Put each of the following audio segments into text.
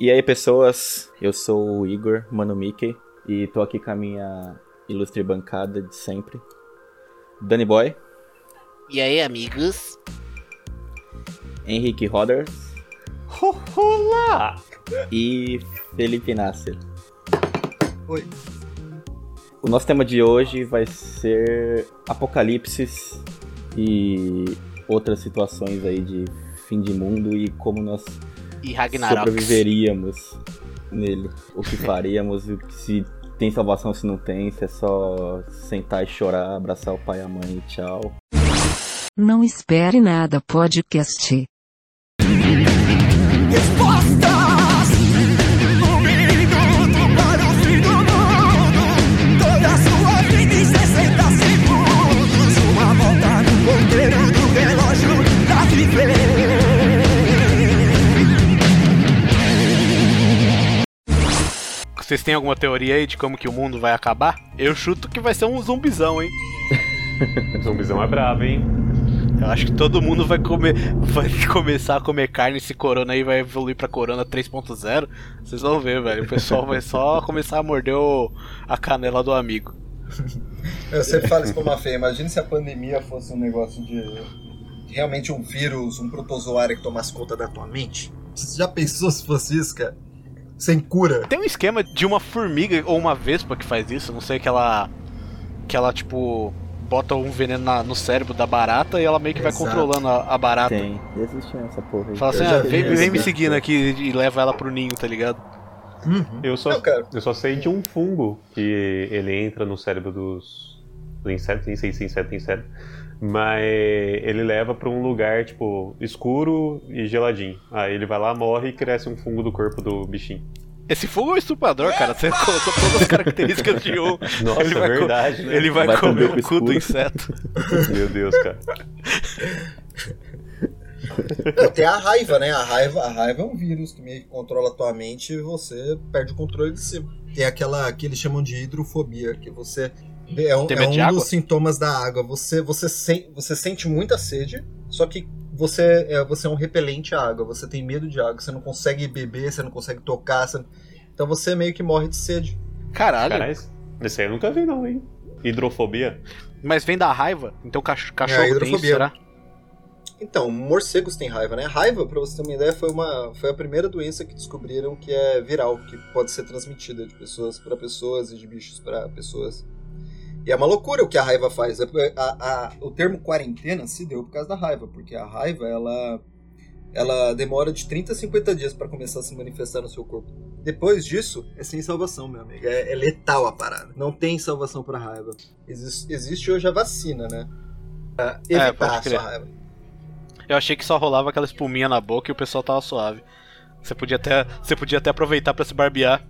E aí, pessoas, eu sou o Igor, Mano Mickey, e tô aqui com a minha ilustre bancada de sempre. Danny Boy, E aí, amigos? Henrique Roders Olá! e Felipe Nasser. Oi. O nosso tema de hoje vai ser apocalipses e outras situações aí de fim de mundo e como nós E Ragnarok. sobreviveríamos nele. O que faríamos, o que- se tem salvação, se não tem, se é só sentar e chorar, abraçar o pai e a mãe e tchau. Não espere nada podcast. Respostas Vocês têm alguma teoria aí de como que o mundo vai acabar? Eu chuto que vai ser um zumbizão, hein? Zumbizão é brabo, hein? Eu acho que todo mundo vai comer, vai começar a comer carne esse corona aí vai evoluir pra corona 3.0. Vocês vão ver, velho. O pessoal vai só começar a morder o- a canela do amigo. Eu sempre falo isso pra uma feia. Imagina se a pandemia fosse um negócio de. Realmente um vírus, um protozoário que tomasse conta da tua mente. Você já pensou se fosse isso, cara? Sem cura? Tem um esquema de uma formiga ou uma vespa que faz isso, não sei que ela que ela tipo bota um veneno na- no cérebro da barata e ela meio que vai Exato. controlando a, a barata. Tem, existe essa porra aí. Fala assim, Eu ah, vem, vem me seguindo aqui e leva ela pro ninho, tá ligado? Uhum. Eu só, cara. eu só sei de um fungo que ele entra no cérebro dos, nem sei se inseto cérebro, mas ele leva pra um lugar, tipo, escuro e geladinho. Aí ele vai lá, morre e cresce um fungo do corpo do bichinho. Esse fogo é um estuprador, cara. Você colocou todas as características de um. Nossa, Ele vai é verdade, né? Ele vai, Vai comer o cu do inseto. Meu Deus, cara. Tem a raiva, né? A raiva, a raiva é um vírus que meio que controla a tua mente e você perde o controle de si. Tem aquela que eles chamam de hidrofobia, que você. É um, Tem é um dos sintomas da água. Você, você, sen- você sente muita sede, só que você é, você é um repelente à água. Você tem medo de água, você não consegue beber, você não consegue tocar. você- Então você meio que morre de sede. Caralho. Caralho, esse aí eu nunca vi, não, hein? Hidrofobia? Mas vem da raiva? Então cach- cachorro tem isso, É, hidrofobia. será? Então, morcegos têm raiva, né? Raiva, pra você ter uma ideia, foi, uma, foi a primeira doença que descobriram que é viral, que pode ser transmitida de pessoas para pessoas e de bichos para pessoas. E é uma loucura o que a raiva faz. É- a- a- o termo quarentena se deu por causa da raiva, porque a raiva, ela, ela demora de 30 a 50 dias para começar a se manifestar no seu corpo. Depois disso, é sem salvação, meu amigo. É, é letal a parada. Não tem salvação pra raiva. Existe, existe hoje a vacina, né? Pra É, evitar pode a sua raiva. Eu achei que só rolava aquela espuminha na boca e o pessoal tava suave. Você podia até, você podia até aproveitar pra se barbear.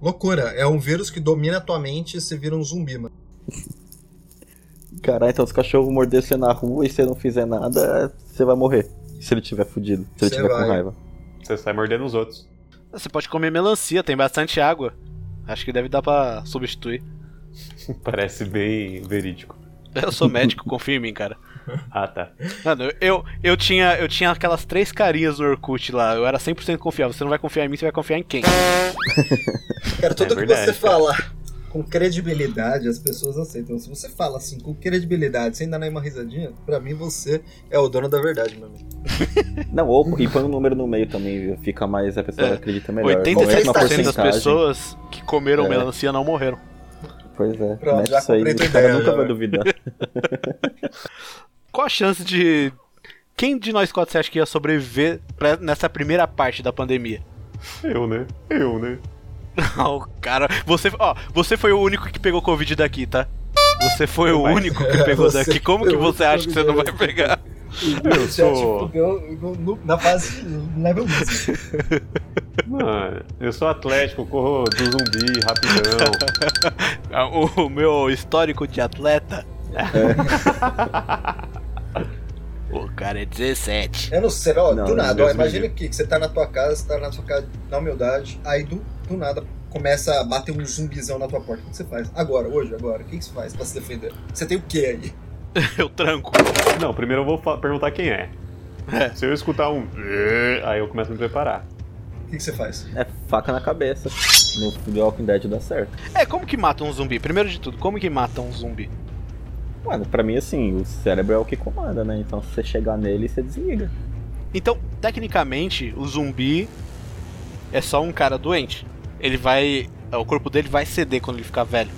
Loucura, é um vírus que domina a tua mente e você vira um zumbi, mano. Caralho, então se o cachorro morder você na rua e você não fizer nada, você vai morrer. Se ele tiver fudido, se ele Você tiver vai. com raiva. Você sai mordendo os outros. Você pode comer melancia, tem bastante água. Acho que deve dar pra substituir. Parece bem verídico. Eu sou médico, confia em mim, cara. Ah, tá. Mano, eu, eu, tinha, eu tinha aquelas três carinhas no Orkut lá. Eu era 100% confiável. Você não vai confiar em mim, você vai confiar em quem? Cara, tudo É que verdade, você cara. falar com credibilidade, as pessoas aceitam. Se você fala assim com credibilidade, sem dar nenhuma risadinha, pra mim você é o dono da verdade, meu amigo. Não, ou e põe um número no meio também, fica mais, a pessoa É. acredita melhor. 86% Começa uma das pessoas que comeram É. melancia não morreram. Pois é, Pronto, mete isso aí, o cara nunca já, vai vai. duvidar. Qual a chance de. Quem de nós quatro você acha que ia sobreviver pra- nessa primeira parte da pandemia? Eu, né? Eu, né? Ó, cara, você, ó, você foi o único que pegou Covid daqui, tá? Você foi o Mas- único que pegou daqui. Como que você acha que você não vai pegar? Eu sou. na fase level 1. Mano, eu sou atlético, corro do zumbi, rapidão. Ah, O, meu histórico de atleta. o cara é 17. Eu não sei, ó, Não, do nada, ó, imagina livre. que você tá na tua casa, você tá na sua casa na humildade, aí do, do nada começa a bater um zumbizão na tua porta. O que você faz? Agora, hoje, agora, o que você faz pra se defender? Você tem o que aí? Eu tranco. Não, primeiro eu vou perguntar quem é. É. Se eu escutar um. Aí eu começo a me preparar. que, que você faz? É faca na cabeça. No The Walking Dead dá certo. É, como que mata um zumbi? Primeiro de tudo, como que mata um zumbi? Mano, pra mim, assim, o cérebro é o que comanda, né? Então, se você chegar nele, você desliga. Então, tecnicamente, o zumbi é só um cara doente. Ele vai. O corpo dele vai ceder quando ele ficar velho.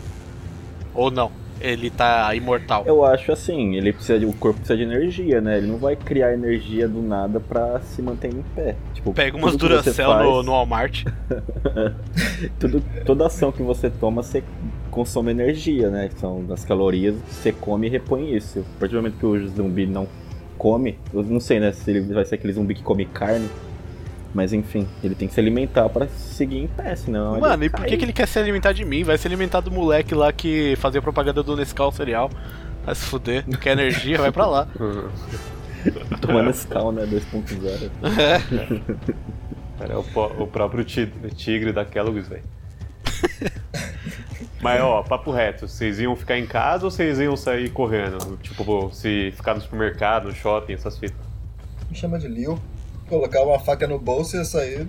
Ou não. Ele tá imortal. Eu acho assim, ele precisa de, o corpo precisa de energia, né? Ele não vai criar energia do nada pra se manter em pé. Tipo, Pega umas Duracell no, faz- no Walmart. tudo, toda ação que você toma, você consome energia, né? São das calorias, você come e repõe isso. A partir do momento que o zumbi não come, eu não sei, né? Se ele vai ser aquele zumbi que come carne. Mas enfim, ele tem que se alimentar pra seguir em pé, senão. Mano, e por que, que ele quer se alimentar de mim? Vai se alimentar do moleque lá que fazia propaganda do Nescau cereal. Vai se fuder. Não quer energia, vai pra lá. Tomando Nescau, né? 2.0. Cara, é o, o próprio ti- tigre da Kellogg's, velho. Mas, ó, papo reto, vocês iam ficar em casa ou vocês iam sair correndo? Tipo, se ficar no supermercado, no shopping, essas fitas. Me chama de Leo. Colocar uma faca no bolso e ia sair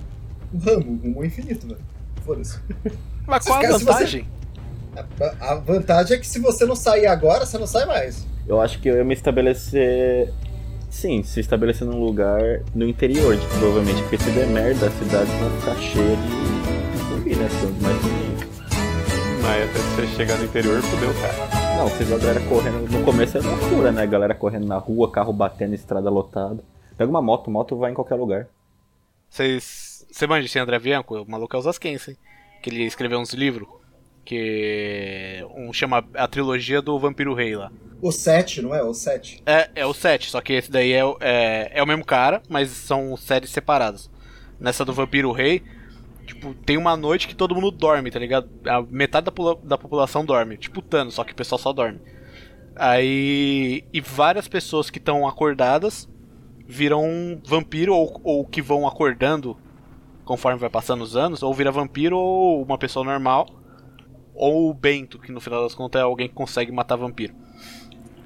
um ramo, rumo ao infinito, velho. Foda-se. Mas qual a se você- vantagem? A, a vantagem é que se você não sair agora, você não sai mais. Eu acho que eu ia me estabelecer. Sim, se estabelecer num lugar no interior, tipo, provavelmente, porque se der merda, as cidades vão ficar cheias de zumbi, né? Sendo mais zumbi. Mas até você chegar no interior, fudeu, cara. Não, você vê a galera correndo. No começo é loucura, né? Galera correndo na rua, carro batendo, estrada lotada. Pega uma moto, moto vai em qualquer lugar. Vocês. Você manja esse André Bianco? O maluco é o Zaskensen. Que ele escreveu uns livros. Que. Um chama a trilogia do Vampiro Rei lá. O 7, não é? O 7. É, é o 7, só que esse daí é, o- é, é o mesmo cara, mas são séries separadas. Nessa do Vampiro Rei, tipo, tem uma noite que todo mundo dorme, tá ligado? A metade da, da população dorme, tipo Thanos, só que o pessoal só dorme. Aí. E várias pessoas que estão acordadas viram um vampiro ou, ou que vão acordando conforme vai passando os anos, ou vira vampiro ou uma pessoa normal, ou o Bento, que no final das contas é alguém que consegue matar vampiro.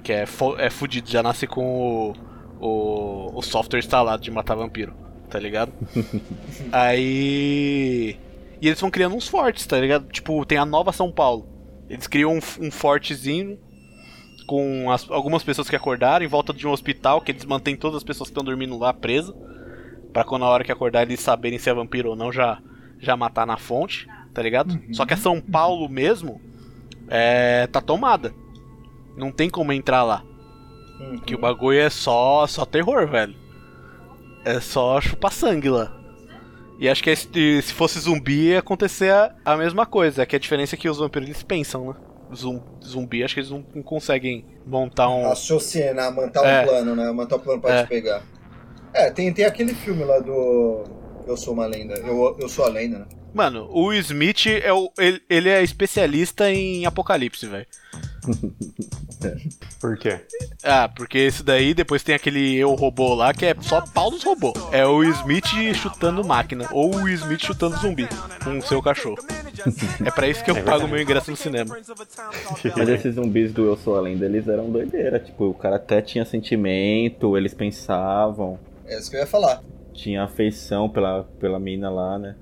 Que é, é fudido, já nasce com o, o, o software instalado de matar vampiro, tá ligado? Aí. E eles vão criando uns fortes, tá ligado? Tipo, tem a Nova São Paulo. Eles criam um, um fortezinho com as- algumas pessoas que acordaram em volta de um hospital que eles mantêm todas as pessoas que estão dormindo lá presas. Pra quando na hora que acordar eles saberem se é vampiro ou não, já, já matar na fonte, tá ligado? Só que a São Paulo mesmo é, tá tomada. Não tem como entrar lá. Que o bagulho é só, só terror, velho. É só chupar sangue lá. E acho que se se fosse zumbi ia acontecer a, a mesma coisa. Que a diferença é que os vampiros eles pensam, né? Zum- Zumbi, acho que eles não, não conseguem montar um. Raciocinar, montar É. um plano, né? Montar um plano pra É. te pegar. É, tem, tem aquele filme lá do. Eu sou uma lenda. Eu, eu sou a lenda, né? Mano, o Smith é o, ele, ele é especialista em apocalipse, velho. Por quê? Ah, porque esse daí depois tem aquele Eu Robô lá que é só pau dos robôs. É o Smith chutando máquina ou o Smith chutando zumbi com o seu cachorro. É pra isso que eu pago meu ingresso no cinema. Mas esses zumbis do Eu Sou a Lenda, eles eram doideira. Tipo, o cara até tinha sentimento, eles pensavam, É isso que eu ia falar. tinha afeição pela, pela mina lá, né?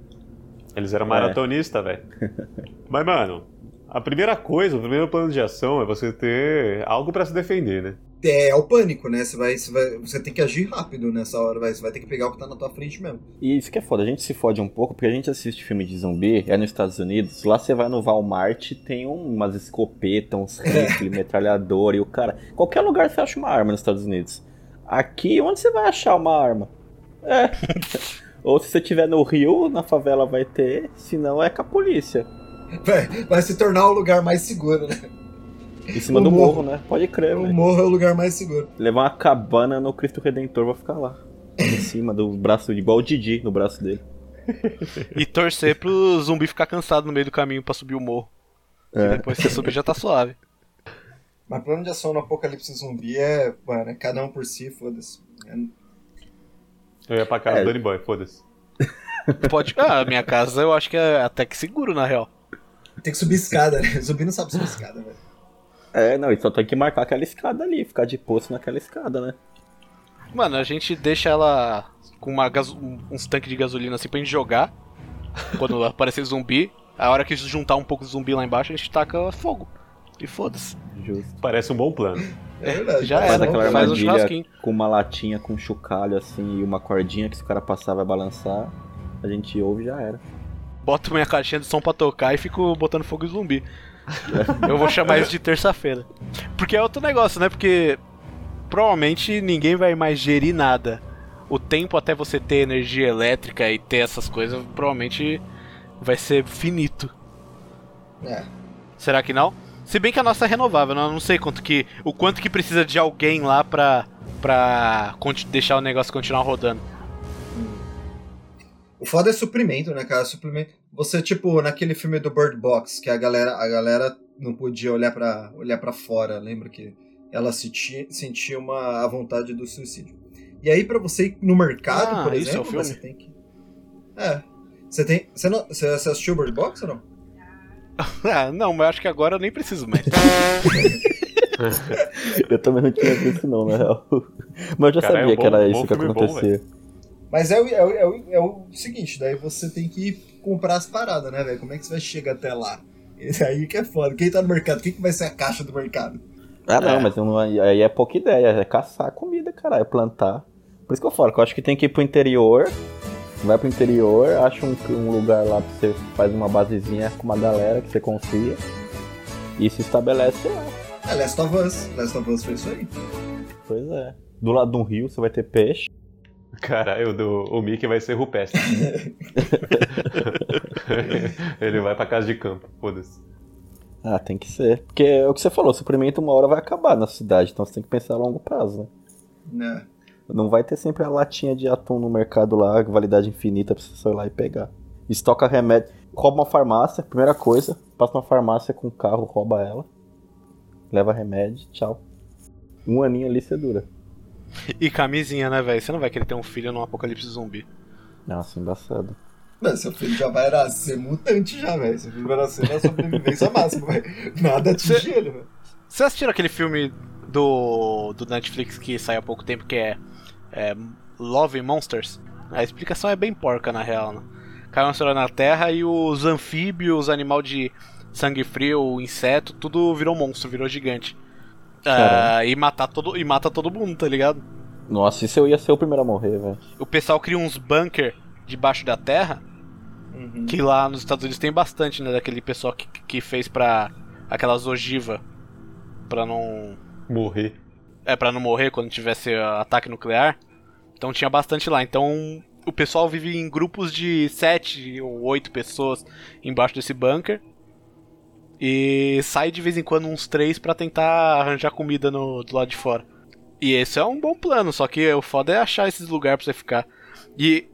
Eles eram É. maratonistas, velho. Mas, mano, a primeira coisa, o primeiro plano de ação é você ter algo pra se defender, né? É, é o pânico, né? Você, vai, você, vai, você tem que agir rápido nessa hora, vai. Você vai ter que pegar o que tá na tua frente mesmo. E isso que é foda, a gente se fode um pouco, porque a gente assiste filme de zumbi, é nos Estados Unidos, lá você vai no Walmart, tem umas escopetas, uns rifles, metralhador e o cara... Qualquer lugar você acha uma arma nos Estados Unidos. Aqui, onde você vai achar uma arma? É. Ou se você estiver no Rio, na favela vai ter, senão é com a polícia. Vai, vai se tornar o lugar mais seguro, né? Em cima O do morro. morro, né? Pode crer, O velho. morro é o lugar mais seguro. Levar uma cabana no Cristo Redentor, vou ficar lá. Em cima do braço, igual o Didi no braço dele. E torcer pro zumbi ficar cansado no meio do caminho pra subir o morro. E É. depois que você subir já tá suave. Mas plano de ação no apocalipse zumbi é, mano, é cada um por si, foda-se. É- Eu ia pra casa É. do Danny Boy, foda-se. Pode. Ah, a minha casa eu acho que é até que seguro, na real. Tem que subir escada, né? Zumbi não sabe subir escada, velho. É, não, e só tem que marcar aquela escada ali, ficar de poço naquela escada, né? Mano, a gente deixa ela com uma gaso- um- uns tanques de gasolina assim pra gente jogar. Quando aparecer zumbi. A hora que juntar um pouco de zumbi lá embaixo, a gente taca fogo. E foda-se. Justo. Parece um bom plano. É verdade. Já Faz era, aquela faz um armadilha churrasquinho. com uma latinha com chocalho assim e uma cordinha que se o cara passar vai balançar. A gente ouve e já era. Boto minha caixinha de som pra tocar e fico botando fogo em zumbi. Eu vou chamar isso de terça-feira. Porque é outro negócio, né? Porque provavelmente ninguém vai mais gerir nada. O tempo até você ter energia elétrica e ter essas coisas, provavelmente vai ser finito. É. Será que não? Se bem que a nossa é renovável, né? eu não sei quanto que, o quanto que precisa de alguém lá pra, pra deixar o negócio continuar rodando. O foda é suprimento, né, cara? Suprimento. Você, tipo, naquele filme do Bird Box, que a galera, a galera não podia olhar pra olhar para fora, lembra que ela sentia, sentia uma a vontade do suicídio. E aí, pra você ir no mercado, Ah, por isso é o exemplo, filme? você tem que. É. Você tem. Você, não, você assistiu o Bird Box ou não? Ah, não, mas eu acho que agora eu nem preciso mais. Eu também não tinha visto não, na real. Mas eu já Cara, é sabia um que era bom- isso bom que filme bom, acontecia. Mas é o, é, o, é, o, é o seguinte, daí você tem que comprar as paradas, né, velho? Como é que você vai chegar até lá? Esse aí que é foda. Quem tá no mercado? Quem que vai ser a caixa do mercado? ah, não, É. mas não- aí é pouca ideia, é caçar comida, cara, é plantar. Por isso que eu falo, que eu acho que tem que ir pro interior, vai pro interior, acha um, um lugar lá pra você faz uma basezinha com uma galera que você confia e se estabelece lá. É Last of Us. Last of Us foi isso aí. Pois é. Do lado de um rio você vai ter peixe. Caralho, o do, o Mickey vai ser rupestre. Ele vai pra casa de campo, foda-se. Ah, tem que ser. Porque é o que você falou, o suprimento uma hora vai acabar na cidade, então você tem que pensar a longo prazo, né? Né? Não vai ter sempre a latinha de atum no mercado lá, validade infinita pra você ir lá e pegar. Estoca remédio. Rouba uma farmácia, primeira coisa. Passa uma farmácia com o carro, rouba ela. Leva remédio, tchau. Um aninho ali você dura. E camisinha, né, velho? Você não vai querer ter um filho num apocalipse zumbi. Nossa, embaçado. Mano, seu filho já vai nascer mutante já, velho. Seu filho vai nascer na sobrevivência máxima, velho. Nada atinge ele, velho. Vocês assistiram aquele filme do, do Netflix que saiu há pouco tempo que é, é Love Monsters? A explicação é bem porca, na real, né? Caiu uma história na Terra e os anfíbios, os animal de sangue frio, o inseto, tudo virou monstro, virou gigante. Ah, e, matar todo, e mata todo mundo, tá ligado? Nossa, isso eu ia ser o primeiro a morrer, velho. O pessoal cria uns bunker debaixo da terra, Uhum. que lá nos Estados Unidos tem bastante, né? Daquele pessoal que, que fez pra aquelas ogivas pra não Morrer. É, pra não morrer quando tivesse ataque nuclear. Então tinha bastante lá. Então o pessoal vive em grupos de sete ou oito pessoas embaixo desse bunker. E sai de vez em quando uns três pra tentar arranjar comida no, do lado de fora. E esse é um bom plano, só que o foda é achar esses lugares pra você ficar. E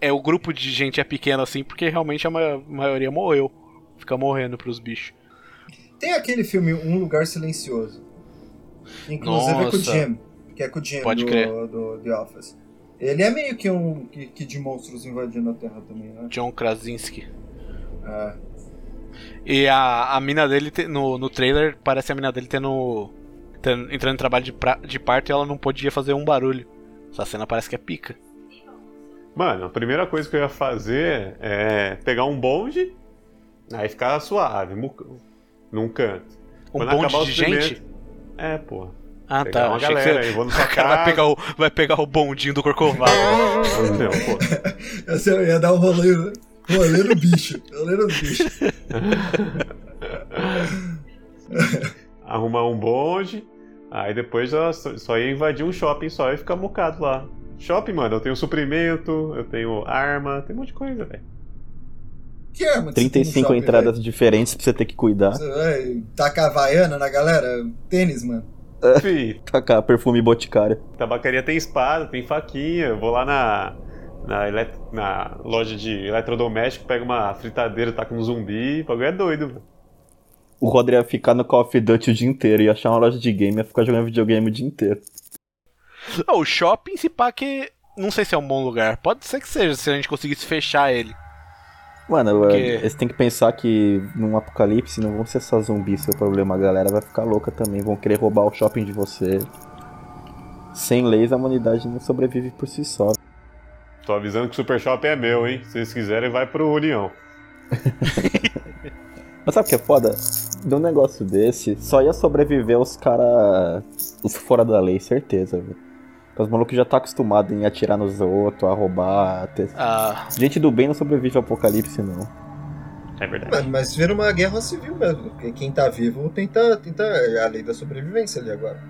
é o grupo de gente é pequeno assim, porque realmente a ma- maioria morreu. Fica morrendo pros bichos. Tem aquele filme Um Lugar Silencioso. Inclusive é com o Nossa. Jim. Que é com o Jim Pode do, crer. do The Office. Ele é meio que um que, que de monstros invadindo a Terra também, né? John Krasinski. É. E a, a mina dele, te- no, no trailer, parece a mina dele tendo, tendo- entrando em trabalho de, pra- de parto e ela não podia fazer um barulho. Essa cena parece que é pica. Mano, a primeira coisa que eu ia fazer é pegar um bonde, aí ficar suave, num canto. Um Quando bonde de gente? É, pô. Ah, Pegar tá. uma Achei que galera você... aí, vou na sua O cara vai pegar, o, vai pegar o bondinho do Corcovado. Não, pô. Esse eu ia dar um rolê, rolê no bicho. Rolê no bicho. Arrumar um bonde, aí depois só, só ia invadir um shopping só e ficar mocado lá. Shopping, mano, eu tenho suprimento, eu tenho arma, tem um monte de coisa, velho. Que arma que você tem no 35 shopping, entradas diferentes pra você ter que cuidar. Você tacar havaiana na galera? Tênis, mano. Fih, Tacar perfume boticário. tabacaria tem espada, tem faquinha, eu vou lá na, na, elet- na loja de eletrodoméstico, pego uma fritadeira, taco no zumbi, o bagulho é doido, velho. O Rodri ia ficar no Call of Duty o dia inteiro, ia achar uma loja de game, ia ficar jogando videogame o dia inteiro. Ah, o shopping, se pá que... Não sei se é um bom lugar. Pode ser que seja, se a gente conseguisse fechar ele. Mano, Porque- você tem que pensar que num apocalipse não vão ser só zumbis seu problema, a galera vai ficar louca também, vão querer roubar o shopping de você. Sem leis a humanidade não sobrevive por si só. Tô avisando que o Super Shopping é meu, hein? Se vocês quiserem, vai pro União. Mas sabe o que é foda? De um negócio desse, só ia sobreviver os cara. os fora da lei, certeza, velho. Porque Os malucos já tá acostumado em atirar nos outros, a roubar. a ter- Ah, Gente do bem não sobrevive ao apocalipse, não. É verdade. Mas, mas vira uma guerra civil mesmo. Quem tá vivo tenta, tenta é a lei da sobrevivência ali agora.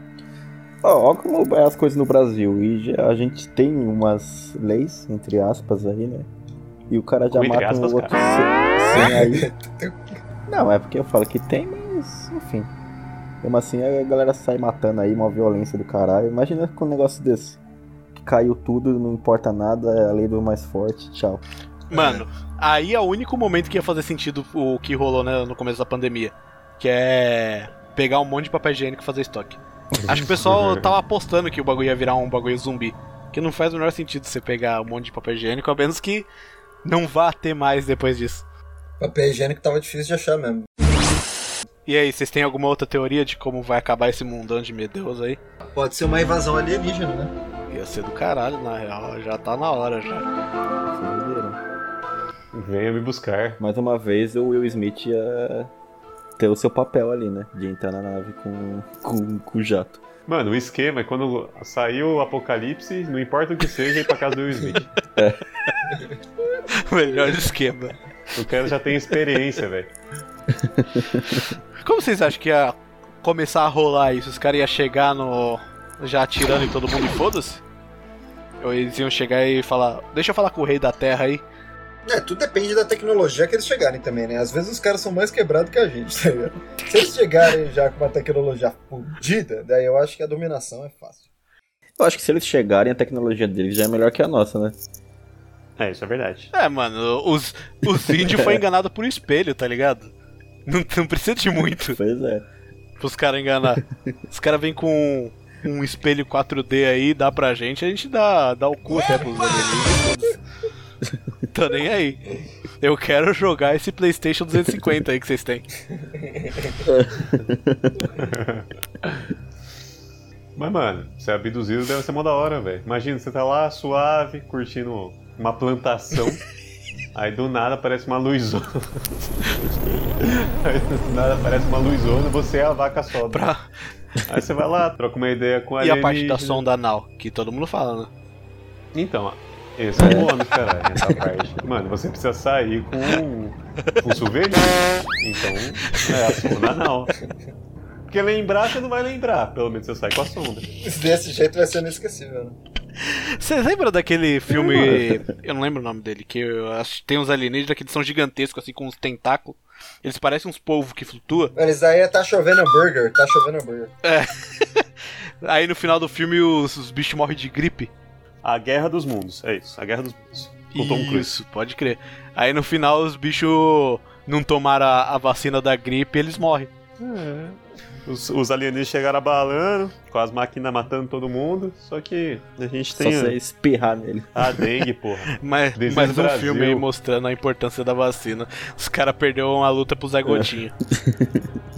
Ó, como é as coisas no Brasil. E já- a gente tem umas leis, entre aspas, aí, né? E o cara já mata aspas, um outro sem, sem aí. Não, é porque eu falo que tem, mas enfim. Mesmo assim a galera sai matando aí, uma violência do caralho. Imagina com um negócio desse. Que caiu tudo, não importa nada, é a lei do mais forte, tchau. mano, aí é o único momento que ia fazer sentido o que rolou né, no começo da pandemia. Que é pegar um monte de papel higiênico e fazer estoque. Acho que o pessoal tava apostando que o bagulho ia virar um bagulho zumbi. Que não faz o menor sentido você pegar um monte de papel higiênico, a menos que não vá ter mais depois disso. Papel higiênico tava difícil de achar mesmo. E aí, vocês têm alguma outra teoria de como vai acabar esse mundão de medeusa aí? Pode ser uma invasão alienígena, né? Ia ser do caralho, na real. Já tá na hora já. Viram? Venha me buscar. Mais uma vez o Will Smith ia ter o seu papel ali, né? De entrar na nave com, com, com o jato. Mano, o esquema é quando saiu o apocalipse, não importa o que seja, ir pra casa do Will Smith. Melhor esquema. O cara já tem experiência, velho. Como vocês acham que ia começar a rolar isso? Os caras iam chegar no. já atirando em todo mundo e foda-se? Ou eles iam chegar e falar: Deixa eu falar com o rei da terra aí. É, tudo depende da tecnologia que eles chegarem também, né? Às vezes os caras são mais quebrados que a gente, tá ligado? Se eles chegarem já com uma tecnologia fodida, daí eu acho que a dominação é fácil. Eu acho que se eles chegarem, a tecnologia deles já é melhor que a nossa, né? É, isso é verdade. É, mano, os, os índios foi enganado por espelho, tá ligado? Não, não precisa de muito Pois é. pros caras enganar. Os caras vêm com um espelho 4D aí, dá pra gente, a gente dá, dá o cu até pros alienígenas. Tô nem aí. Eu quero jogar esse PlayStation 250 aí que vocês têm. Mas, mano, ser abduzido deve ser mó da hora, velho. Imagina, você tá lá suave, curtindo uma plantação. Aí do nada aparece uma luzona. Aí do nada aparece uma luzona e você é a vaca sobra. Pra... Aí você vai lá, troca uma ideia com a E a parte da sonda anal, que todo mundo fala, né? Então, esse é o bônus, caralho, essa parte. Mano, você precisa sair com um souvenir. Então, é a sonda anal. Porque lembrar, você não vai lembrar. Pelo menos você sai com a sonda. Desse jeito vai ser inesquecível, né? Você lembra daquele filme. Eu não lembro o nome dele, que eu acho que tem uns alienígenas que eles são gigantescos, assim, com uns tentáculos. Eles parecem uns polvos que flutua. Mas daí é tá chovendo hambúrguer, tá chovendo hambúrguer. Aí no final do filme os, os bichos morrem de gripe. A Guerra dos Mundos, é isso. A Guerra dos Mundos. Com Tom Cruise. Isso, pode crer. Aí no final os bichos não tomaram a, a vacina da gripe e eles morrem. Os, os alienígenas chegaram abalando, com as máquinas matando todo mundo. Só que a gente Só tem você a, espirrar nele. a dengue, porra. Mas, mas um filme aí mostrando a importância da vacina. Os caras perderam a luta pro Zé Gotinha.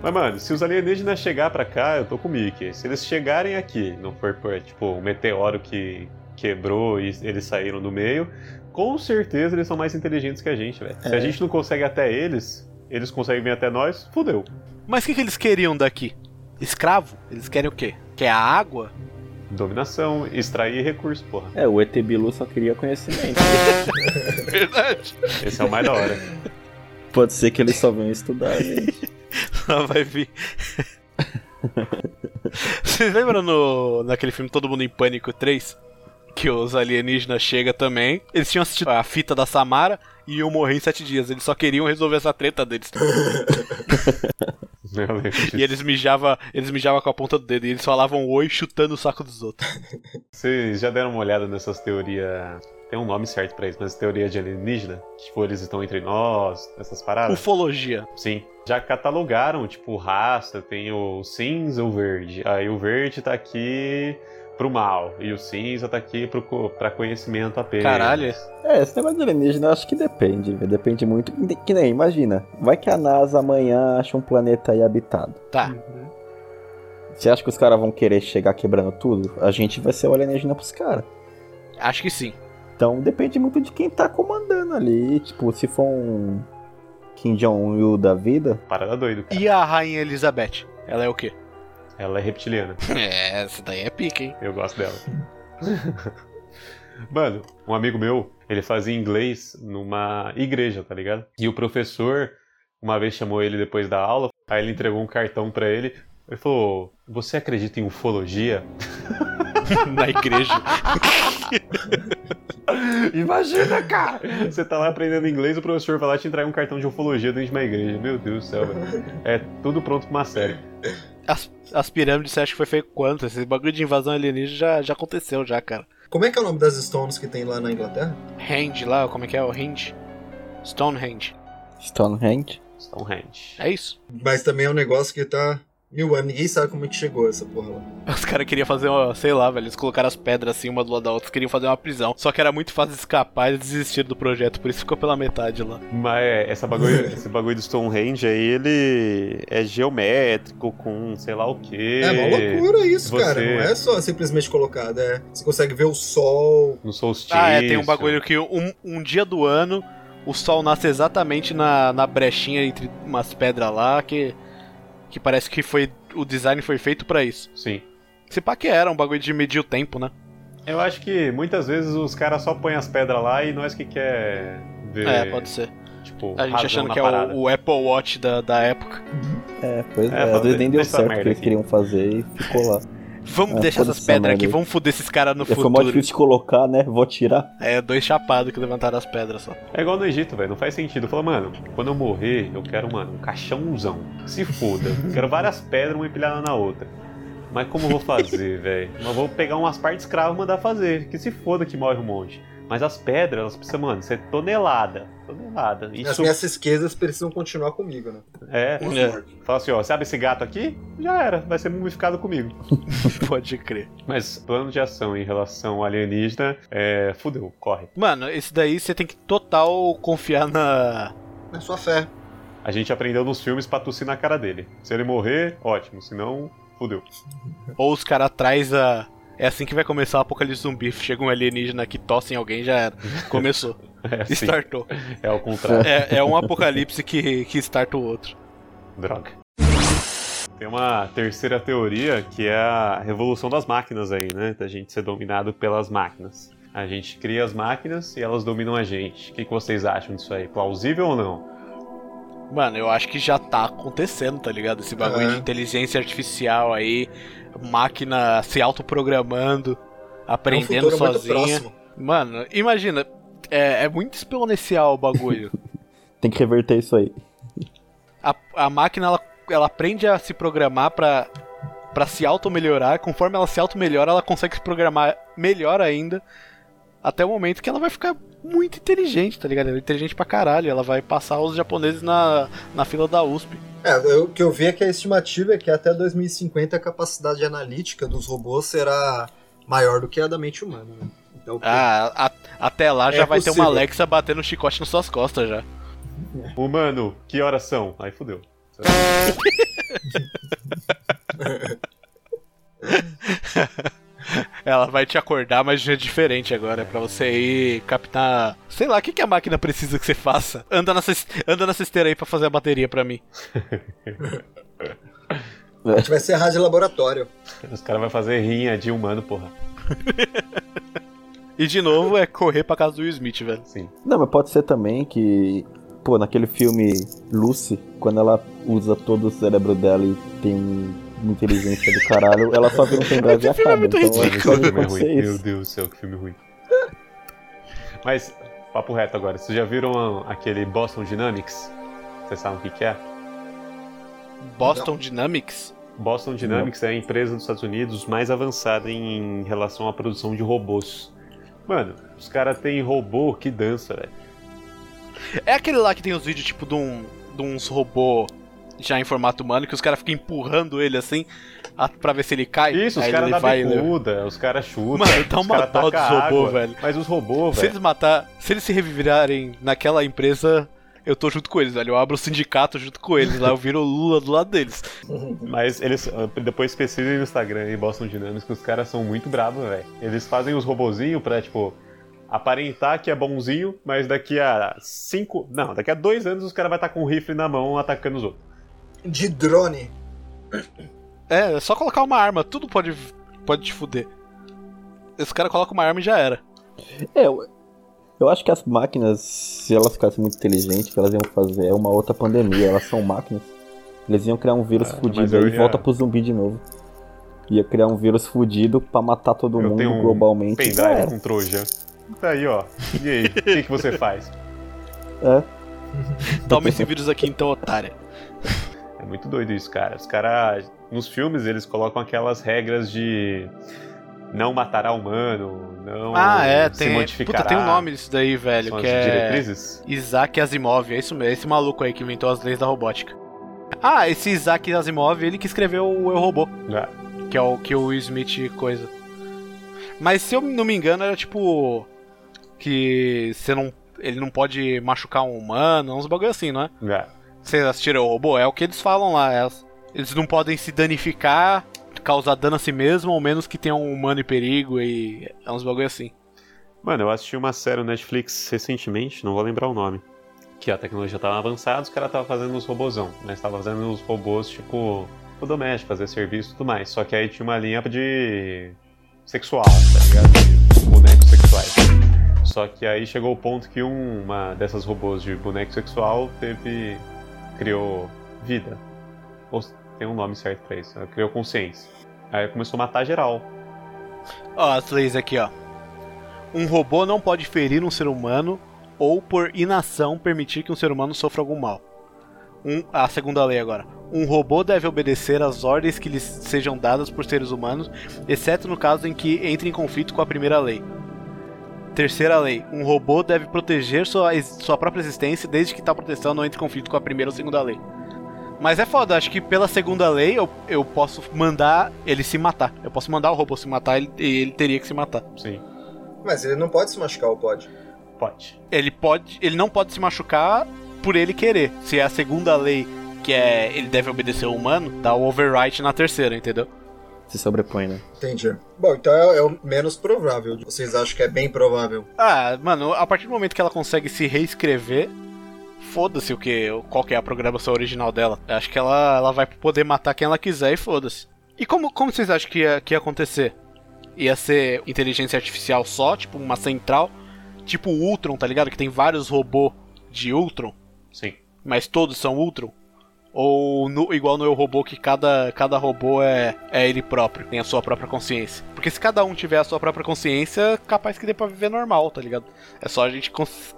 Mas, mano, se os alienígenas chegar pra cá, eu tô com o Mickey. Se eles chegarem aqui, não for por, tipo, um meteoro que quebrou e eles saíram do meio, com certeza eles são mais inteligentes que a gente, velho. Se a gente não consegue até eles, eles conseguem vir até nós, fudeu. Mas o que, que eles queriam daqui? Escravo? Eles querem o quê? Quer a água? Dominação, extrair recurso, porra. É, o ET Bilu só queria conhecimento. Verdade. Esse é o mais da hora. Pode ser que eles só venham estudar, gente. Só vai vir. Vocês lembram no, naquele filme Todo Mundo em Pânico 3? Que os alienígenas chegam também. Eles tinham assistido a fita da Samara e iam morrer em sete dias. Eles só queriam resolver essa treta deles. Eu. E eles mijavam eles mijava com a ponta do dedo. E eles falavam oi chutando o saco dos outros. Vocês já deram uma olhada nessas teorias. Tem um nome certo pra isso, mas teoria de alienígena? Tipo, eles estão entre nós, essas paradas? Ufologia. Sim. Já catalogaram, tipo, raça, tem o cinza o verde. Aí o verde tá aqui pro mal, e o cinza tá aqui pro, pra conhecimento apenas. Caralho. É, esse negócio de alienígena eu acho que depende, velho. Depende muito. Que nem, imagina. Vai que a NASA amanhã acha um planeta aí habitado. Tá. Você acha que os caras vão querer chegar quebrando tudo? A gente vai ser o alienígena pros caras. Acho que sim. Então depende muito de quem tá comandando ali. Tipo, se for um Kim Jong-il da vida, Parada doido, cara. E a Rainha Elizabeth? Ela é o quê? Ela é reptiliana. É, essa daí é pica, hein? Eu gosto dela. Mano, um amigo meu, ele fazia inglês numa igreja, tá ligado? E o professor, uma vez chamou ele depois da aula, aí ele entregou um cartão pra ele. Ele falou: Você acredita em ufologia? Na igreja. Imagina, cara! Você tá lá aprendendo inglês, o professor vai lá te entregar um cartão de ufologia dentro de uma igreja. Meu Deus do céu, velho. É tudo pronto pra uma série. As, as pirâmides, você acha que foi feito quanto? Esse bagulho de invasão alienígena já, já aconteceu, já, cara. Como é que é o nome das Stones que tem lá na Inglaterra? Hand lá, como é que é? O Hand? Stonehenge. Stonehenge. Stonehenge. É isso. Mas também é um negócio que tá mil anos. Ninguém sabe como é que chegou essa porra lá. Os caras queriam fazer uma, sei lá, velho, eles colocaram as pedras assim uma do lado da outra, eles queriam fazer uma prisão. Só que era muito fácil escapar e eles desistiram do projeto, por isso ficou pela metade lá. Mas é, essa bagulho, esse bagulho do Stonehenge aí, ele é geométrico com sei lá o quê. É uma loucura isso, você- cara. Não é só simplesmente colocado. É, você consegue ver o sol. No solstício. Ah, é, tem um bagulho que um, um dia do ano o sol nasce exatamente na, na brechinha entre umas pedras lá que. Que parece que foi. O design foi feito pra isso. Sim. Se pá que era um bagulho de medir o tempo, né? Eu acho que muitas vezes os caras só põem as pedras lá e nós que quer ver. É, pode ser. Tipo, A gente achando que é o, o Apple Watch da, da época. É, pois É, é. Às vezes nem deu certo o que eles queriam fazer e ficou lá. Vamos É, deixar essas essa pedras aqui, vamos foder esses caras no Já foi mó futuro. difícil de colocar, né? Vou tirar. É, dois chapados que levantaram as pedras só. É igual no Egito, velho. Não faz sentido. Fala, mano, quando eu morrer, eu quero, mano, um caixãozão. Se foda. Eu quero várias pedras, uma empilhada na outra. Mas como eu vou fazer, velho? Mas vou pegar umas partes escravas e mandar fazer. Que se foda que morre um monte. Mas as pedras, elas precisam, mano, ser tonelada. Tonelada. As Isso minhas esquerdas precisam continuar comigo, né? é. É, Fala assim, ó, sabe esse gato aqui? Já era, vai ser mumificado comigo. pode crer. Mas plano de ação em relação ao alienígena, é. Fudeu, corre. Mano, esse daí você tem que total confiar na. É sua fé. A gente aprendeu nos filmes pra tossir na cara dele. Se ele morrer, ótimo. Se não, fudeu. Ou os caras atrás a. É assim que vai começar o apocalipse zumbi. Chega um alienígena que tosse em alguém, já era. Começou. É assim, Startou. é ao contrário. É, é um apocalipse que, que starta o outro. Droga. Tem uma terceira teoria que é a revolução das máquinas aí, né? Da gente ser dominado pelas máquinas. A gente cria as máquinas e elas dominam a gente. O que, que vocês acham disso aí? Plausível ou não? Mano, eu acho que já tá acontecendo, tá ligado? Esse bagulho É. de inteligência artificial aí, máquina se autoprogramando, É um aprendendo futuro muito sozinha. Mano, imagina, é, é muito exponencial o bagulho. Tem que reverter isso aí. a, a máquina ela, ela aprende a se programar pra, pra se auto-melhorar. Conforme ela se auto-melhora, ela consegue se programar melhor ainda. Até o momento que ela vai ficar muito inteligente, tá ligado? Ela é inteligente pra caralho. Ela vai passar os japoneses na, na fila da USP. É, o que eu vi é que a estimativa é que até 2050 a capacidade analítica dos robôs será maior do que a da mente humana, né? Então, Ah, a- até lá É já vai ter possível. uma Alexa batendo chicote nas suas costas já. Humano, que horas são? Aí fudeu. Ela vai te acordar, mas já é diferente agora. É pra você ir captar. Sei lá, o que, que a máquina precisa que você faça? Anda nessa, es- anda nessa esteira aí pra fazer a bateria pra mim. a gente vai ser rádio laboratório. Os caras vão fazer rinha de humano, porra. E de novo é correr pra casa do Will Smith, velho. Sim. Não, mas pode ser também que, pô, naquele filme Lucy, quando ela usa todo o cérebro dela e tem um- inteligência do caralho, ela só vira um pendrive e filme é acaba. muito Então ridículo. Pode filme é ruim. Meu isso. Deus do céu, que filme ruim. Mas, papo reto agora. Vocês já viram aquele Boston Dynamics? Vocês sabem o que, que é? Boston Dynamics? Boston Dynamics é a empresa dos Estados Unidos mais avançada em relação à produção de robôs. Mano, os caras têm robô que dança, velho. É aquele lá que tem os vídeos tipo de, um, de uns robô já em formato humano que os caras ficam empurrando ele assim a, pra ver se ele cai. Isso, os caras vai bicuda, os caras chutam. Mano, dá os uma dó dos robôs, velho. Mas os robôs, Se velho. eles matar, se eles se reviverem naquela empresa, eu tô junto com eles, velho. Eu abro o sindicato junto com eles, lá eu viro o Lula do lado deles. Mas eles ah, depois pesquisem no Instagram e Boston Dynamics que os caras são muito bravos, velho. Eles fazem os robozinhos pra, tipo, aparentar que é bonzinho, mas daqui a cinco. Não, daqui a dois anos os caras vão estar com um rifle na mão atacando os outros. De drone. É, é só colocar uma arma, tudo pode, pode te fuder. Esse cara coloca uma arma e já era. É, eu, eu acho que as máquinas, se elas ficassem muito inteligentes, o que elas iam fazer é uma outra pandemia. Elas são máquinas. Eles iam criar um vírus Ah, fudido e ia- volta pro zumbi de novo. Ia criar um vírus fudido pra matar todo Eu mundo tenho um globalmente. já pendrive com troja. Tá aí, ó. E aí, o que, que você faz? É. Toma esse vírus aqui então, otária. É muito doido isso, cara. Os caras. Nos filmes eles colocam aquelas regras de não matará humano, não Ah, é, se tem. modificará. Puta, tem um nome disso daí, velho, São que é. diretrizes? Isaac Asimov, é isso mesmo, esse maluco aí que inventou as leis da robótica. Ah, esse Isaac Asimov, ele que escreveu o Eu Robô, Ah, que é o que o Will Smith coisa. Mas se eu não me engano, era tipo. Que você não. Ele não pode machucar um humano, uns bagulho assim, não é? ah. Vocês assistiram o robô? É o que eles falam lá. é Eles não podem se danificar, causar dano a si mesmo, ao menos que tenha um humano em perigo e. É uns bagulho assim. Mano, eu assisti uma série no Netflix recentemente, não vou lembrar o nome. Que a tecnologia tava avançada, os caras estavam fazendo os robôzão, né? Estavam fazendo os robôs, tipo, o doméstico, fazer serviço e tudo mais. Só que aí tinha uma linha de sexual, tá ligado? De bonecos sexuais. Só que aí chegou o ponto que um- uma dessas robôs de boneco sexual teve. Criou vida. Ou tem um nome certo pra isso, ela criou consciência. Aí começou a matar geral. Ó, as leis aqui, ó. Um robô não pode ferir um ser humano ou, por inação, permitir que um ser humano sofra algum mal. Um, a segunda lei agora. Um robô deve obedecer às ordens que lhes sejam dadas por seres humanos, exceto no caso em que entre em conflito com a primeira lei. Terceira lei. Um robô deve proteger sua, sua própria existência desde que tal proteção não entre em conflito com a primeira ou segunda lei. Mas é foda, acho que pela segunda lei eu, eu posso mandar ele se matar. Eu posso mandar o robô se matar ele- e ele teria que se matar. Sim, Mas ele não pode se machucar, ou pode? pode. Ele pode. Ele não pode se machucar por ele querer. Se é a segunda lei, que é ele deve obedecer o humano, dá o overwrite na terceira, entendeu? Se sobrepõe, né? Entendi. Bom, então é, é o menos provável. Vocês acham que é bem provável? Ah, mano, a partir do momento que ela consegue se reescrever, foda-se o que, qual que é a programação original dela. Eu Acho que ela, ela vai poder matar quem ela quiser e foda-se. E como, como vocês acham que ia, que ia acontecer? Ia ser inteligência artificial só, tipo uma central, tipo o Ultron, tá ligado? Que tem vários robôs de Ultron, Sim. mas todos são Ultron? Ou no- igual no Eu Robô, que cada, cada robô é, é ele próprio, tem a sua própria consciência. Porque se cada um tiver a sua própria consciência, capaz que dê pra viver normal, tá ligado? É só a gente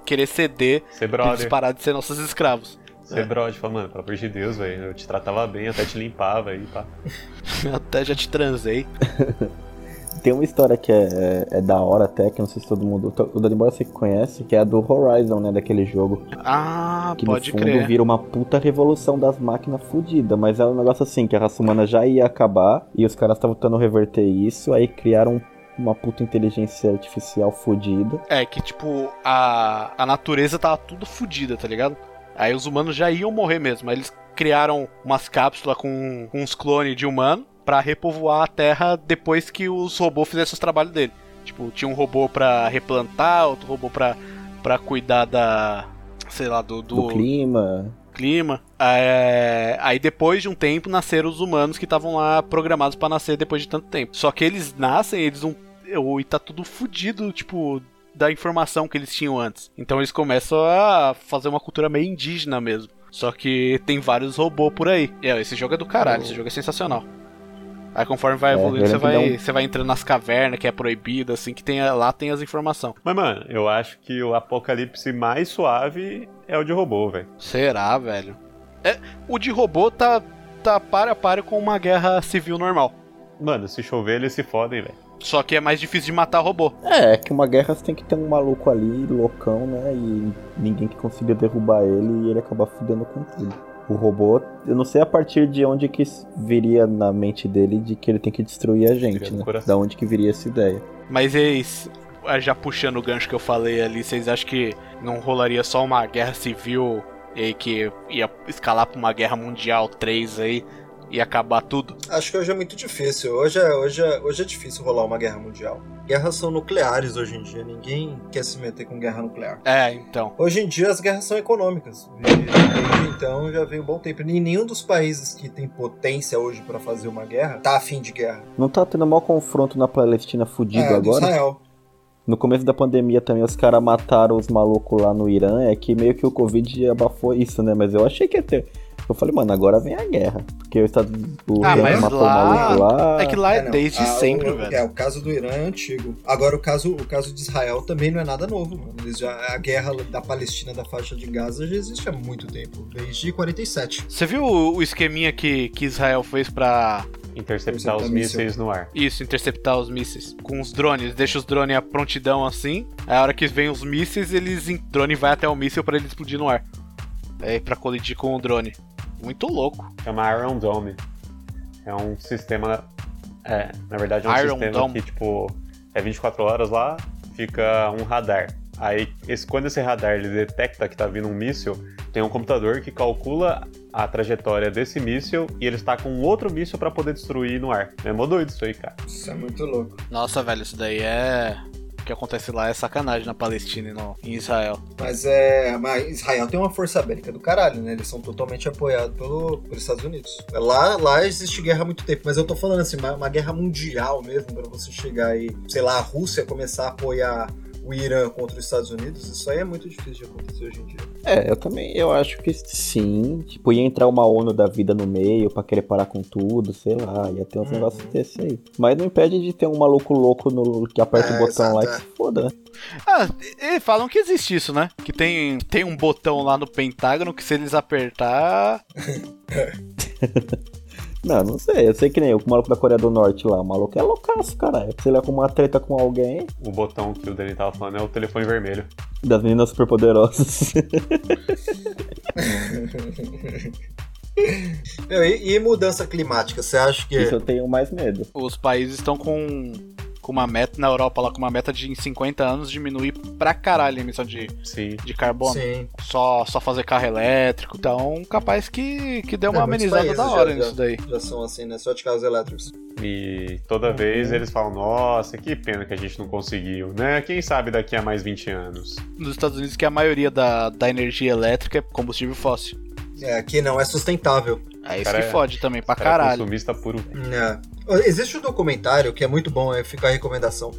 querer ceder Ser pra eles parar de ser nossos escravos. Ser brother. Fala, mano, pelo amor de Deus, velho. Eu te tratava bem, até te limpava aí, pá. Até já te transei. Tem uma história que é, é da hora até, que eu não sei se todo mundo. O Dani Boy você que conhece, que é a do Horizon, né? Daquele jogo. Ah, Que pode no fundo crer. vira uma puta revolução das máquinas fudida. Mas é um negócio assim, que a raça humana já ia acabar e os caras estavam tentando reverter isso, aí criaram uma puta inteligência artificial fudida. É que, tipo, a, a natureza tava tudo fodida, tá ligado? Aí os humanos já iam morrer mesmo. Aí eles criaram umas cápsulas com, com uns clones de humano pra repovoar a Terra depois que os robôs fizessem os trabalhos dele. Tipo, tinha um robô pra replantar, outro robô pra, pra cuidar da. sei lá, do, Do clima. clima. É, aí depois de um tempo nasceram os humanos que estavam lá programados pra nascer depois de tanto tempo. Só que eles nascem, eles não. E tá tudo fudido, tipo, da informação que eles tinham antes. Então eles começam a fazer uma cultura meio indígena mesmo. Só que tem vários robôs por aí. É, esse jogo é do caralho, esse jogo é sensacional. Aí conforme vai É, evoluindo, você vai, um- você vai entrando nas cavernas, que é proibido, assim, que tem, lá tem as informações. Mas, mano, eu acho que o apocalipse mais suave é o de robô, velho. Será, velho? É, o de robô tá, tá para a para com uma guerra civil normal. Mano, se chover, eles se fodem, velho. Só que é mais difícil de matar robô. É, é que uma guerra você tem que ter um maluco ali, loucão, né? E ninguém que consiga derrubar ele e ele acabar fudendo com tudo. O robô, eu não sei a partir de onde que viria na mente dele de que ele tem que destruir a gente, né? Da onde que viria essa ideia. Mas eles, já puxando o gancho que eu falei ali, vocês acham que não rolaria só uma guerra civil E que ia escalar pra uma guerra mundial 3 aí e acabar tudo. Acho que hoje é muito difícil. Hoje é, hoje, é, hoje é difícil rolar uma guerra mundial. Guerras são nucleares hoje em dia. Ninguém quer se meter com guerra nuclear. É, então. Hoje em dia as guerras são econômicas. E desde então já vem um bom tempo. E nenhum dos países que tem potência hoje pra fazer uma guerra tá afim de guerra. Não tá tendo maior confronto na Palestina fudido é, agora? Israel. No começo da pandemia também os caras mataram os malucos lá no Irã. É que meio que o Covid abafou isso, né? Mas eu achei que ia ter. Eu falei, mano, agora vem a guerra. Porque o Estado o Ah, Irã mas matou lá- o maluco lá. É que lá é, É, não. desde Ah, sempre, o, velho. É, o caso do Irã é antigo. Agora o caso, o caso de Israel também não é nada novo, mano. Eles já, a guerra da Palestina da faixa de Gaza já existe há muito tempo, desde 47. Você viu o o esqueminha que, que Israel fez pra Interceptar os Interceptar mísseis no ar. isso, interceptar os mísseis? Com os drones, deixa os drones à prontidão assim. Aí a hora que vem os mísseis, eles. O drone vai até o míssil pra ele explodir no ar. É pra colidir com o drone. Muito louco. Chama Iron Dome. É um sistema. É, na verdade é um Iron sistema Dome. que, tipo, é 24 horas lá, fica um radar. Aí, esse, quando esse radar ele detecta que tá vindo um míssil, tem um computador que calcula a trajetória desse míssil e ele está com um outro míssil pra poder destruir no ar. É mó doido isso aí, cara. Isso é muito louco. Nossa, velho, isso daí é. Que acontece lá é sacanagem na Palestina e no, em Israel. Mas é. Mas Israel tem uma força bélica do caralho, né? Eles são totalmente apoiados pelo, pelos Estados Unidos. Lá, lá existe guerra há muito tempo, mas eu tô falando assim, uma, uma guerra mundial mesmo, pra você chegar aí, sei lá, a Rússia começar a apoiar o Irã contra os Estados Unidos, isso aí é muito difícil de acontecer hoje em dia. É, eu também, eu acho que sim. Tipo, ia entrar uma ONU da vida no meio pra querer parar com tudo, sei lá, ia ter uns Uhum. negócios desse aí. Mas não impede de ter um maluco louco no, que aperta É, o botão lá e exato, que se foda, né? Ah, e e falam que existe isso, né? Que tem, tem um botão lá no Pentágono que se eles apertar. Não, não sei. Eu sei que nem o maluco da Coreia do Norte lá. O maluco é loucaço, cara. Se ele é com uma treta com alguém, O botão que o Dani tava falando é o telefone vermelho. das meninas superpoderosas. Meu, e, e mudança climática, você acha que. Isso eu tenho mais medo. Os países estão com, com uma meta, na Europa lá, com uma meta de em 50 anos diminuir pra caralho a emissão de, Sim. de carbono. Sim. Só, só fazer carro elétrico. Então, capaz que, que deu uma É, amenizada da hora já- nisso daí. Já são assim, né? Só de carros elétricos. E toda vez eles falam, nossa, que pena que a gente não conseguiu, né? Quem sabe daqui a mais 20 anos. Nos Estados Unidos, que a maioria da, da energia elétrica é combustível fóssil. É, que não é sustentável. É isso que é- fode também, pra Cara, caralho. consumista puro. É. Existe um documentário que é muito bom, é, fica a recomendação.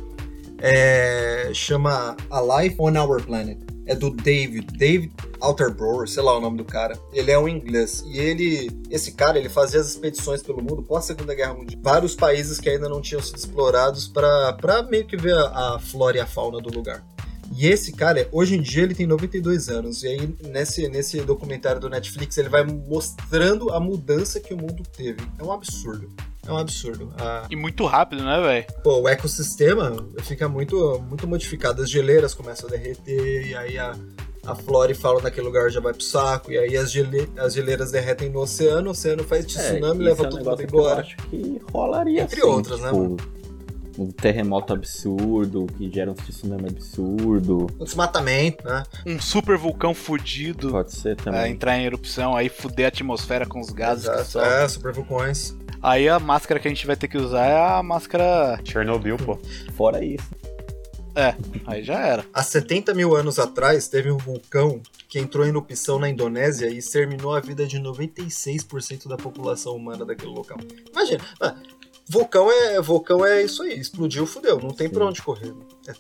É, chama A Life on Our Planet. É do David, David Alterbrower, sei lá o nome do cara. Ele é um inglês. E ele, esse cara, ele fazia as expedições pelo mundo pós Segunda Guerra Mundial. Vários países que ainda não tinham sido explorados para meio que ver a, a flora e a fauna do lugar. E esse cara, hoje em dia, ele tem 92 anos. E aí, nesse, nesse documentário do Netflix, ele vai mostrando a mudança que o mundo teve. É um absurdo. É um absurdo. A- E muito rápido, né, velho? pô, o ecossistema fica muito, muito modificado. As geleiras começam a derreter, e aí a, a flora e fauna naquele lugar já vai pro saco. E aí as, gele, as geleiras derretem no oceano, o oceano faz tsunami, isso leva é um todo mundo embora. acho que rolaria Entre sim, outras, né, tipo, Um terremoto absurdo, que gera um tsunami absurdo. O desmatamento, né? Um super vulcão fudido. Pode ser também. é, entrar em erupção, aí fuder a atmosfera com os gases Exato. É, super vulcões. Aí a máscara que a gente vai ter que usar é a máscara. Chernobyl, pô. Fora isso. É, aí já era. Há 70 mil anos atrás, teve um vulcão que entrou em erupção na Indonésia e exterminou a vida de 96% da população humana daquele local. Imagina, ah, vulcão é, vulcão é isso aí, explodiu, fudeu, não tem pra onde correr. É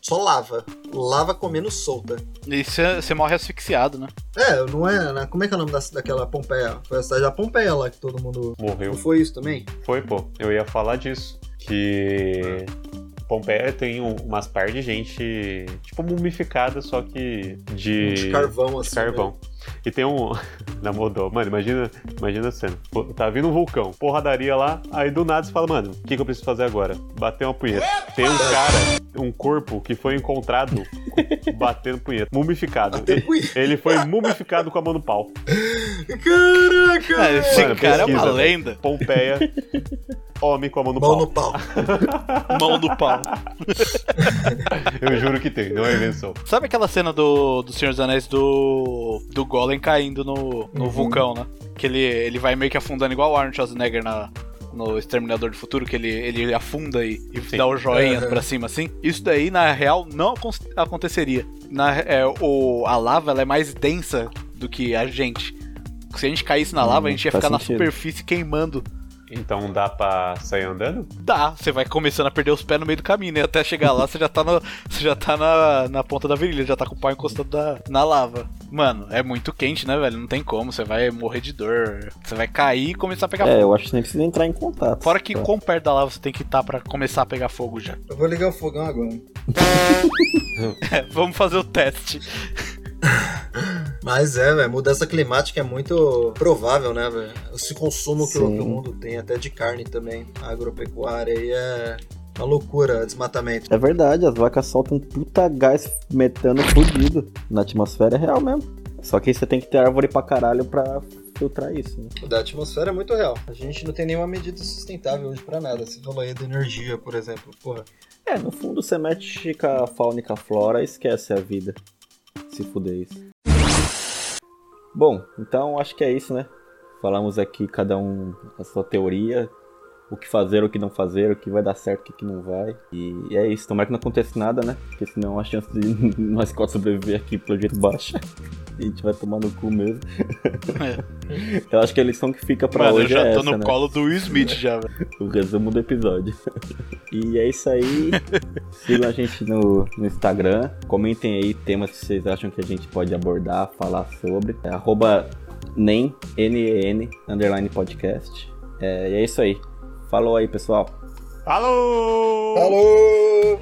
só lava. Lava comendo solta. E você morre asfixiado, né? É, não é. né? Como é que é o nome da, daquela Pompeia? Foi a cidade da Pompeia lá que todo mundo. Morreu. Não foi isso também? Foi, pô. Eu ia falar disso. Que Pompeia tem um- umas par de gente, tipo, mumificada, só que de... De carvão, assim. de carvão. E tem um. Na Moldova. Mano, imagina, imagina a cena. Pô, Tá vindo um vulcão, porradaria lá, aí do nada você fala, mano, o que, que eu preciso fazer agora? Bater uma punheta. Tem um cara, um corpo que foi encontrado batendo punheta. Mumificado. Ele, punheta. ele foi mumificado com a mão no pau. Caraca! É, esse Mano, cara é pesquisa, uma velho. lenda. Pompeia, homem com a mão no Mão pau. no pau. Mão do pau. Eu juro que tem, não é invenção. Sabe aquela cena do, do Senhor dos Anéis do. do Golem caindo no, no Uhum. vulcão, né? Que ele, ele vai meio que afundando igual o Arnold Schwarzenegger na, no Exterminador do Futuro, que ele, ele afunda e, e dá o joinha Uhum. pra cima assim. Isso daí, na real, não acon- aconteceria. Na, é, o, a lava ela é mais densa do que a gente. Se a gente caísse na lava, a gente ia ficar na sentido. superfície queimando. Então dá pra sair andando? Dá, você vai começando a perder os pés no meio do caminho, né? Até chegar lá, você já tá, no, você já tá na, na ponta da virilha, já tá com o pau encostado da, na lava. Mano, é muito quente, né, velho? Não tem como, você vai morrer de dor. Você vai cair e começar a pegar É, fogo. eu acho que você nem precisa entrar em contato. Fora que Tá. quão perto da lava você tem que estar pra começar a pegar fogo já. Eu vou ligar o fogão agora. É, vamos fazer o teste. Mas é, velho, mudança climática é muito provável, né, velho? Esse consumo que o, que o mundo tem, até de carne também, agropecuária aí é uma loucura, desmatamento. É verdade, as vacas soltam puta gás metano fudido na atmosfera, é real mesmo. Só que você tem que ter árvore pra caralho pra filtrar isso, né? O da atmosfera é muito real. A gente não tem nenhuma medida sustentável hoje pra nada. Você falou aí da energia, por exemplo. Porra, É, no fundo você mexe com a fauna e com a flora e esquece a vida. Se fuder isso. Bom, então acho que é isso, né? Falamos aqui cada um a sua teoria, o que fazer, o que não fazer, o que vai dar certo, o que não vai. E é isso, tomara que não aconteça nada, né? Porque senão a chance de nós quatro sobreviver aqui pelo jeito baixa. A gente vai tomar no cu mesmo. Eu acho que a lição que fica pra Mano, eu hoje já é tô essa, no né? colo do Will Smith já, velho. o resumo do episódio. e é isso aí. Sigam a gente no, no Instagram. Comentem aí temas que vocês acham que a gente pode abordar, falar sobre. É arroba nem, N-E-N, underline podcast. É, e é isso aí. Falou aí, pessoal. Falou! Falou!